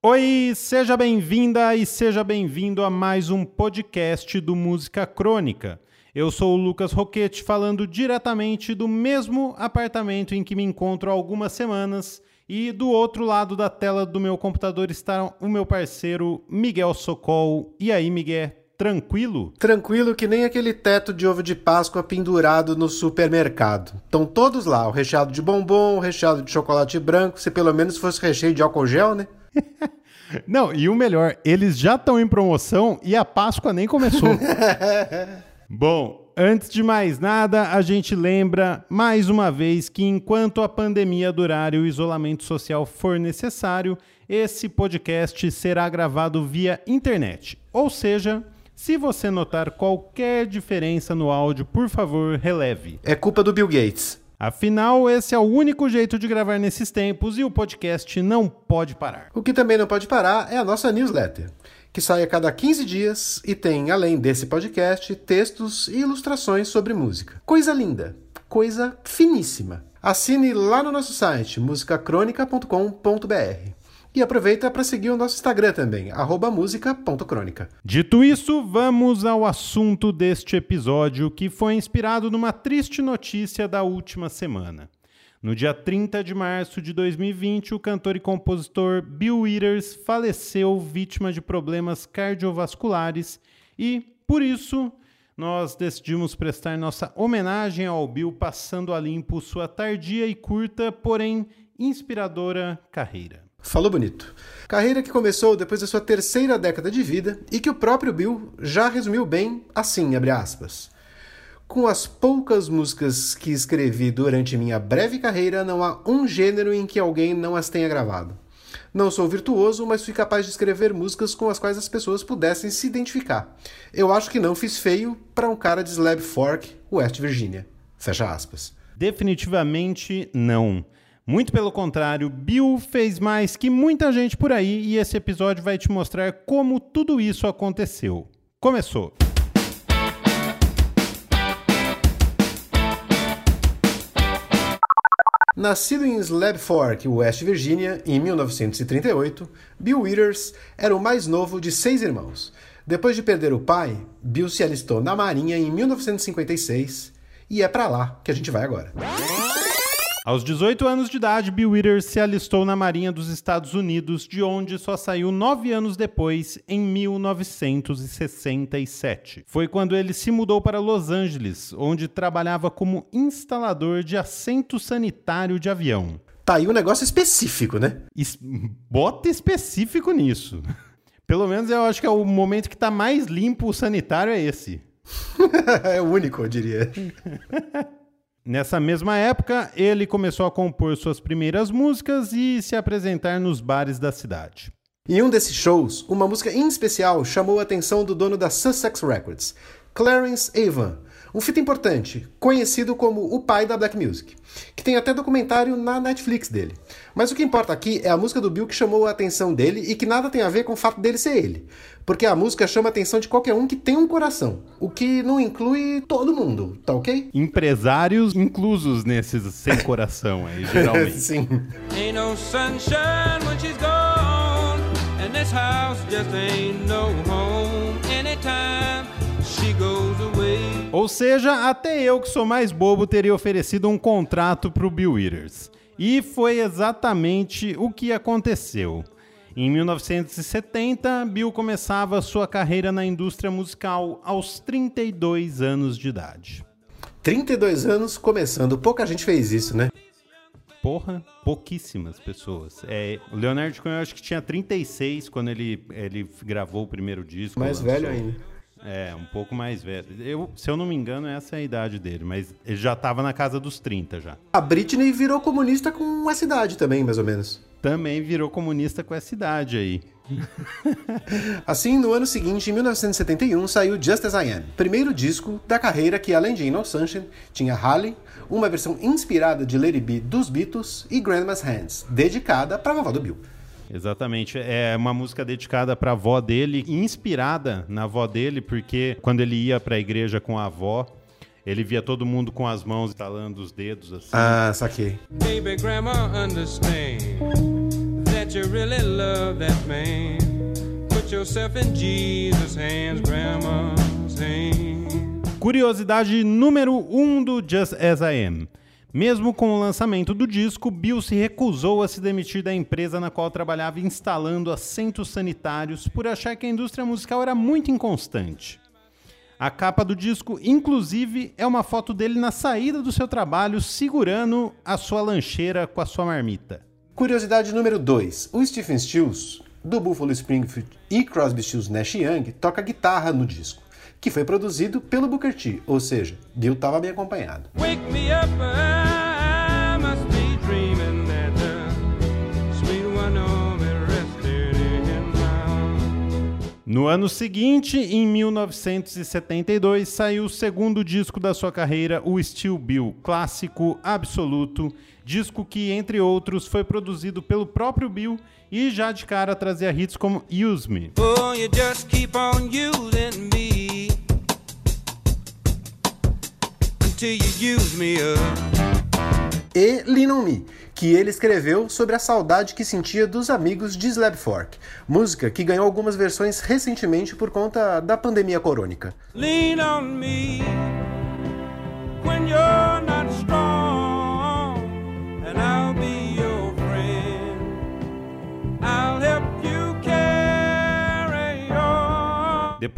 Oi, seja bem-vinda e seja bem-vindo a mais um podcast do Música Crônica. Eu sou o Lucas Roquete, falando diretamente do mesmo apartamento em que me encontro há algumas semanas. E do outro lado da tela do meu computador está o meu parceiro Miguel Socol. E aí, Miguel, tranquilo? Tranquilo que nem aquele teto de ovo de Páscoa pendurado no supermercado. Estão todos lá, o recheado de bombom, o recheado de chocolate branco, se pelo menos fosse recheio de álcool gel, né? Não, e o melhor, eles já estão em promoção e a Páscoa nem começou. Bom, antes de mais nada, a gente lembra mais uma vez que enquanto a pandemia durar e o isolamento social for necessário, esse podcast será gravado via internet. Ou seja, se você notar qualquer diferença no áudio, por favor, releve. É culpa do Bill Gates. Afinal, esse é o único jeito de gravar nesses tempos e o podcast não pode parar. O que também não pode parar é a nossa newsletter, que sai a cada 15 dias e tem, além desse podcast, textos e ilustrações sobre música. Coisa linda, coisa finíssima. Assine lá no nosso site musicacronica.com.br. E aproveita para seguir o nosso Instagram também, música.crônica. Dito isso, vamos ao assunto deste episódio, que foi inspirado numa triste notícia da última semana. No dia 30 de março de 2020, o cantor e compositor Bill Withers faleceu vítima de problemas cardiovasculares e, por isso, nós decidimos prestar nossa homenagem ao Bill, passando a limpo sua tardia e curta, porém inspiradora carreira. Falou bonito. Carreira que começou depois da sua terceira década de vida e que o próprio Bill já resumiu bem assim, abre aspas. Com as poucas músicas que escrevi durante minha breve carreira, não há um gênero em que alguém não as tenha gravado. Não sou virtuoso, mas fui capaz de escrever músicas com as quais as pessoas pudessem se identificar. Eu acho que não fiz feio para um cara de Slab Fork, West Virginia. Fecha aspas. Definitivamente não. Muito pelo contrário, Bill fez mais que muita gente por aí e esse episódio vai te mostrar como tudo isso aconteceu. Começou! Nascido em Slab Fork, West Virginia, em 1938, Bill Withers era o mais novo de seis irmãos. Depois de perder o pai, Bill se alistou na Marinha em 1956 e é para lá que a gente vai agora. Aos 18 anos de idade, Bill Withers se alistou na Marinha dos Estados Unidos, de onde só saiu nove anos depois, em 1967. Foi quando ele se mudou para Los Angeles, onde trabalhava como instalador de assento sanitário de avião. Tá aí um negócio específico, né? Es bota específico nisso. Pelo menos eu acho que é o momento que tá mais limpo o sanitário é esse. é o único, eu diria. Nessa mesma época, ele começou a compor suas primeiras músicas e se apresentar nos bares da cidade. Em um desses shows, uma música em especial chamou a atenção do dono da Sussex Records, Clarence Avon, um fita importante, conhecido como o pai da black music, que tem até documentário na Netflix dele. Mas o que importa aqui é a música do Bill que chamou a atenção dele e que nada tem a ver com o fato dele ser ele. Porque a música chama a atenção de qualquer um que tem um coração, o que não inclui todo mundo, tá ok? Empresários inclusos nesses sem coração aí, geralmente. Sim. Ain't no sunshine when she's gone, and this house just ain't no Ou seja, até eu que sou mais bobo teria oferecido um contrato pro Bill Withers. E foi exatamente o que aconteceu. Em 1970, Bill começava sua carreira na indústria musical aos 32 anos de idade. 32 anos começando, pouca gente fez isso, né? Porra, pouquíssimas pessoas. É, o Leonardo Cohen eu acho que tinha 36 quando ele, ele gravou o primeiro disco. Mais lançou. velho ainda. É, um pouco mais velho. Eu, se eu não me engano, essa é a idade dele, mas ele já tava na casa dos 30 já. A Britney virou comunista com essa idade também, mais ou menos. Também virou comunista com essa idade aí. Assim, no ano seguinte, em 1971, saiu Just As I Am, primeiro disco da carreira que, além de No Sunshine, tinha Holly, uma versão inspirada de Lady B dos Beatles e Grandma's Hands, dedicada para a vovó do Bill. Exatamente. É uma música dedicada para a avó dele, inspirada na avó dele, porque quando ele ia para a igreja com a avó, ele via todo mundo com as mãos estalando os dedos assim. Ah, saquei. Baby, grandma, understand that you really love that man, put yourself in Jesus' hands, Grandma's hands. Curiosidade número 1 um do Just As I Am. Mesmo com o lançamento do disco, Bill se recusou a se demitir da empresa na qual trabalhava instalando assentos sanitários por achar que a indústria musical era muito inconstante. A capa do disco, inclusive, é uma foto dele na saída do seu trabalho segurando a sua lancheira com a sua marmita. Curiosidade número 2. O Stephen Stills, do Buffalo Springfield e Crosby, Stills, Nash Young, toca guitarra no disco, que foi produzido pelo Booker T, ou seja, Bill estava bem acompanhado. Wake me up, I must be dreaming that the sweet one of me rested in my arms. No ano seguinte, em 1972, saiu o segundo disco da sua carreira, o Steel Bill, clássico absoluto, disco que, entre outros, foi produzido pelo próprio Bill e já de cara trazia hits como Use Me. Oh, E Lean On Me, que ele escreveu sobre a saudade que sentia dos amigos de Slab Fork, música que ganhou algumas versões recentemente por conta da pandemia corônica. Lean on me when you're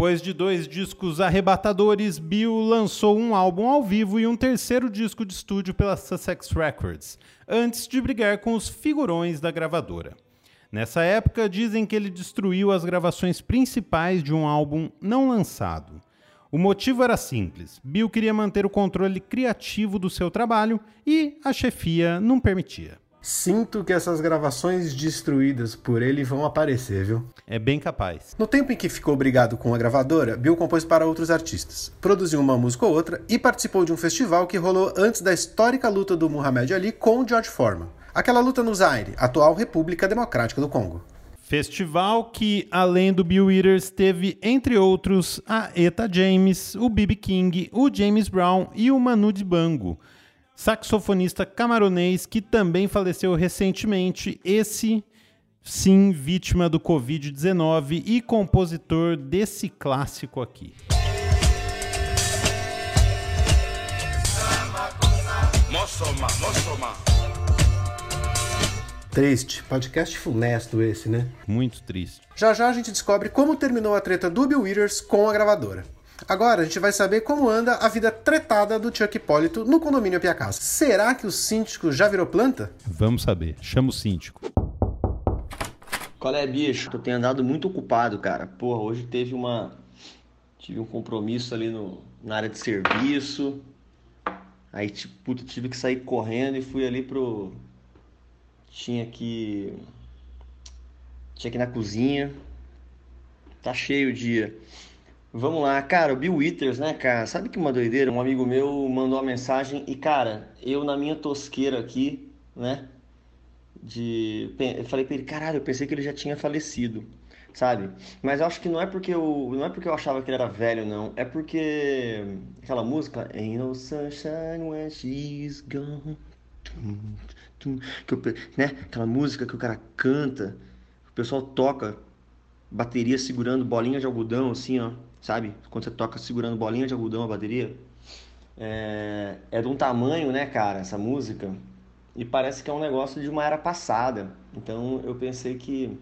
Depois de dois discos arrebatadores, Bill lançou um álbum ao vivo e um terceiro disco de estúdio pela Sussex Records, antes de brigar com os figurões da gravadora. Nessa época, dizem que ele destruiu as gravações principais de um álbum não lançado. O motivo era simples: Bill queria manter o controle criativo do seu trabalho e a chefia não permitia. Sinto que essas gravações destruídas por ele vão aparecer, viu? É bem capaz. No tempo em que ficou brigado com a gravadora, Bill compôs para outros artistas, produziu uma música ou outra e participou de um festival que rolou antes da histórica luta do Muhammad Ali com George Foreman. Aquela luta no Zaire, atual República Democrática do Congo. Festival que, além do Bill Withers, teve, entre outros, a Eta James, o B.B. King, o James Brown e o Manu Dibango, saxofonista camaronês que também faleceu recentemente, esse sim vítima do Covid-19 e compositor desse clássico aqui. Triste, podcast funesto esse, né? Muito triste. Já já a gente descobre como terminou a treta do Bill Withers com a gravadora. Agora a gente vai saber como anda a vida tretada do Chuck Hipólito no condomínio Piacasa. Será que o síndico já virou planta? Vamos saber. Chama o síndico. Qual é, bicho? Eu tenho andado muito ocupado, cara. Porra, hoje teve uma. Tive um compromisso ali no... na área de serviço. Aí, tipo, puta, tive que sair correndo e fui ali pro. Tinha que. Tinha que ir na cozinha. Tá cheio o dia. Vamos lá, cara, o Bill Withers, né, cara? Sabe que uma doideira? Um amigo meu mandou uma mensagem e, cara, eu na minha tosqueira aqui, né? De. Eu falei pra ele, caralho, eu pensei que ele já tinha falecido, sabe? Mas eu acho que não é porque eu. Não é porque eu achava que ele era velho, não. É porque. Aquela música. Ain't no sunshine when she's gone. Que eu, né? Aquela música que o cara canta, o pessoal toca bateria segurando bolinha de algodão, assim, ó. Sabe? Quando você toca segurando bolinha de algodão a bateria. É, é de um tamanho, né, cara, essa música. E parece que é um negócio de uma era passada. Então eu pensei que.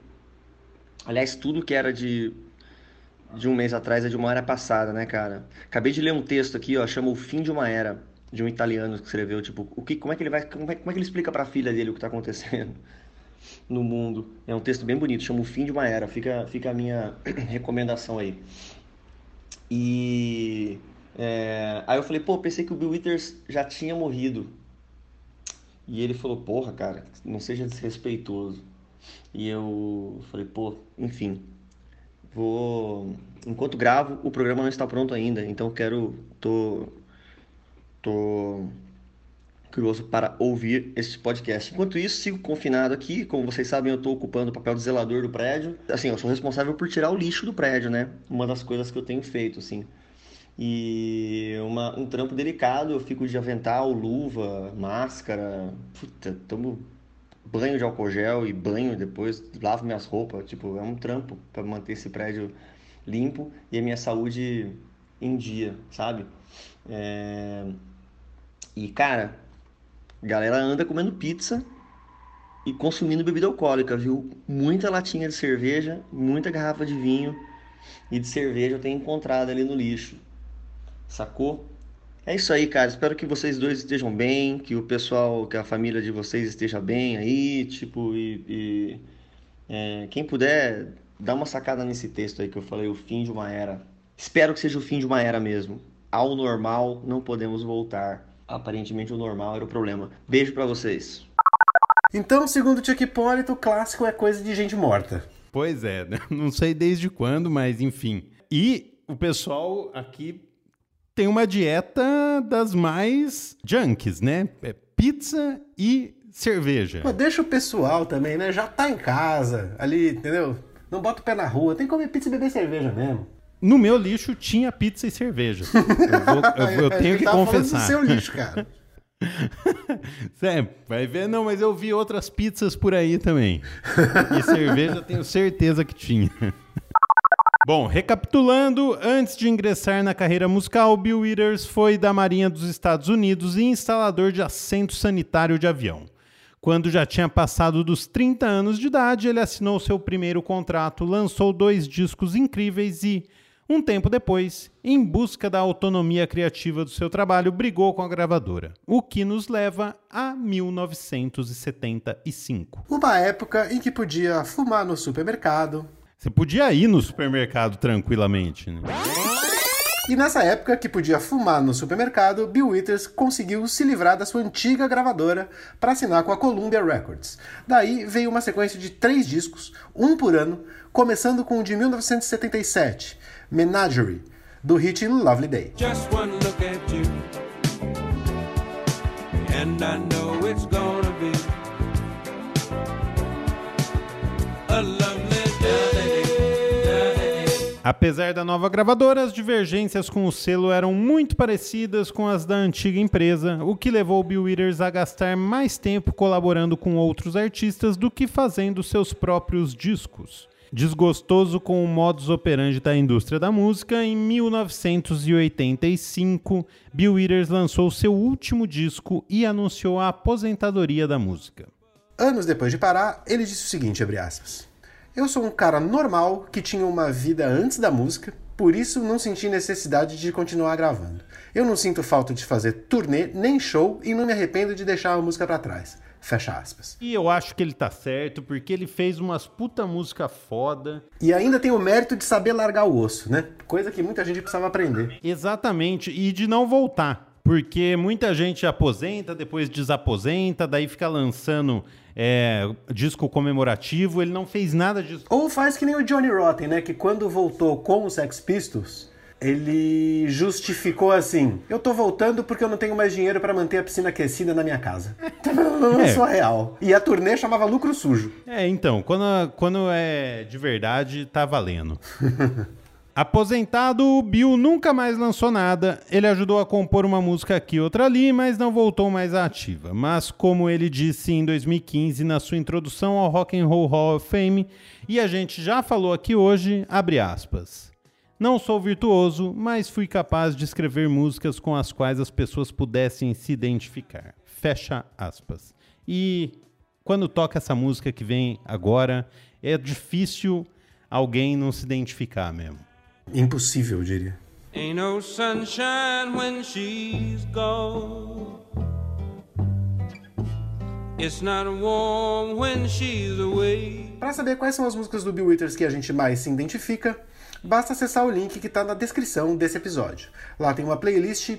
Aliás, tudo que era de, de um mês atrás é de uma era passada, né, cara? Acabei de ler um texto aqui, ó, chama O Fim de uma Era, de um italiano que escreveu, tipo, o que, como é que ele vai. Como é, como é que ele explica pra filha dele o que tá acontecendo? no mundo. É um texto bem bonito, chama O Fim de uma Era. Fica, fica a minha recomendação aí. E é, aí eu falei, pô, pensei que o Bill Withers já tinha morrido. E ele falou, porra, cara, não seja desrespeitoso. E eu falei, pô, enfim, vou. Enquanto gravo, o programa não está pronto ainda, então quero. tô. tô curioso para ouvir este podcast. Enquanto isso, sigo confinado aqui. Como vocês sabem, eu estou ocupando o papel de zelador do prédio. Assim, eu sou responsável por tirar o lixo do prédio, né? Uma das coisas que eu tenho feito, assim. E uma, um trampo delicado, eu fico de avental, luva, máscara. Puta, tomo banho de álcool gel e banho depois, lavo minhas roupas, tipo, é um trampo para manter esse prédio limpo e a minha saúde em dia, sabe? É... E cara, a galera anda comendo pizza e consumindo bebida alcoólica, viu? Muita latinha de cerveja, muita garrafa de vinho e de cerveja eu tenho encontrado ali no lixo. Sacou? É isso aí, cara. Espero que vocês dois estejam bem, que o pessoal, que a família de vocês esteja bem aí, tipo, e, e é, quem puder, dá uma sacada nesse texto aí que eu falei, o fim de uma era. Espero que seja o fim de uma era mesmo. Ao normal não podemos voltar. Aparentemente o normal era o problema. Beijo para vocês. Então, segundo Chuck Hipólito, o clássico é coisa de gente morta. Pois é, né? não sei desde quando, mas enfim. E o pessoal aqui tem uma dieta das mais junkies, né? É pizza e cerveja. Pô, deixa o pessoal também, né? Já tá em casa, ali, entendeu? Não bota o pé na rua, tem que comer pizza e beber cerveja mesmo. No meu lixo tinha pizza e cerveja. Eu, vou, eu, eu tenho que confessar. Do seu lixo, cara. é, vai ver, não, mas eu vi outras pizzas por aí também. E cerveja tenho certeza que tinha. Bom, recapitulando, antes de ingressar na carreira musical, Bill Withers foi da Marinha dos Estados Unidos e instalador de assento sanitário de avião. Quando já tinha passado dos 30 anos de idade, ele assinou seu primeiro contrato, lançou dois discos incríveis e, um tempo depois, em busca da autonomia criativa do seu trabalho, brigou com a gravadora, o que nos leva a 1975. Uma época em que podia fumar no supermercado. Você podia ir no supermercado tranquilamente, né? E nessa época que podia fumar no supermercado, Bill Withers conseguiu se livrar da sua antiga gravadora para assinar com a Columbia Records. Daí veio uma sequência de três discos, um por ano, começando com o de 1977, Menagerie, do hit Lovely Day. Just one look at you, and I know it's gonna be a lovely day. Apesar da nova gravadora, as divergências com o selo eram muito parecidas com as da antiga empresa, o que levou Bill Withers a gastar mais tempo colaborando com outros artistas do que fazendo seus próprios discos. Desgostoso com o modus operandi da indústria da música, em 1985, Bill Withers lançou seu último disco e anunciou a aposentadoria da música. Anos depois de parar, ele disse o seguinte, aspas. Eu sou um cara normal que tinha uma vida antes da música, por isso não senti necessidade de continuar gravando. Eu não sinto falta de fazer turnê nem show e não me arrependo de deixar a música para trás. Fecha aspas. E eu acho que ele tá certo, porque ele fez umas puta música foda. E ainda tem o mérito de saber largar o osso, né? Coisa que muita gente precisava aprender. Exatamente, e de não voltar. Porque muita gente aposenta, depois desaposenta, daí fica lançando é, disco comemorativo. Ele não fez nada disso. Ou faz que nem o Johnny Rotten, né? Que quando voltou com os Sex Pistols, ele justificou assim: eu tô voltando porque eu não tenho mais dinheiro para manter a piscina aquecida na minha casa. Não é só real. E a turnê chamava Lucro Sujo. É, então, quando, quando é de verdade, tá valendo. Aposentado, o Bill nunca mais lançou nada. Ele ajudou a compor uma música aqui e outra ali, mas não voltou mais à ativa. Mas como ele disse em 2015 na sua introdução ao Rock and Roll Hall of Fame, e a gente já falou aqui hoje, abre aspas. Não sou virtuoso, mas fui capaz de escrever músicas com as quais as pessoas pudessem se identificar. Fecha aspas. E quando toca essa música que vem agora, é difícil alguém não se identificar mesmo. Impossível, eu diria. Ain't no sunshine when she's gone. It's not warm when she's away. Para saber quais são as músicas do Bill Withers que a gente mais se identifica, basta acessar o link que está na descrição desse episódio. Lá tem uma playlist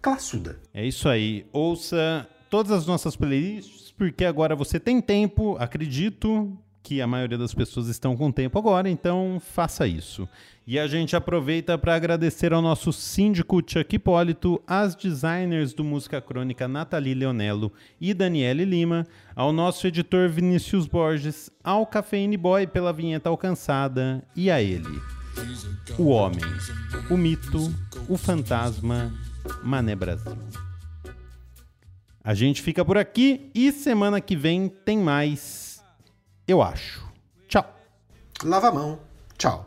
classuda. É isso aí. Ouça todas as nossas playlists, porque agora você tem tempo, acredito que a maioria das pessoas estão com tempo agora, então faça isso. E a gente aproveita para agradecer ao nosso síndico Chuck Hipólito, às designers do Música Crônica Nathalie Leonello e Daniele Lima, ao nosso editor Vinícius Borges, ao Cafeine Boy pela vinheta alcançada e a ele, o homem, o mito, o fantasma, Mané Brasil. A gente fica por aqui e semana que vem tem mais, eu acho. Tchau. Lava a mão. Tchau.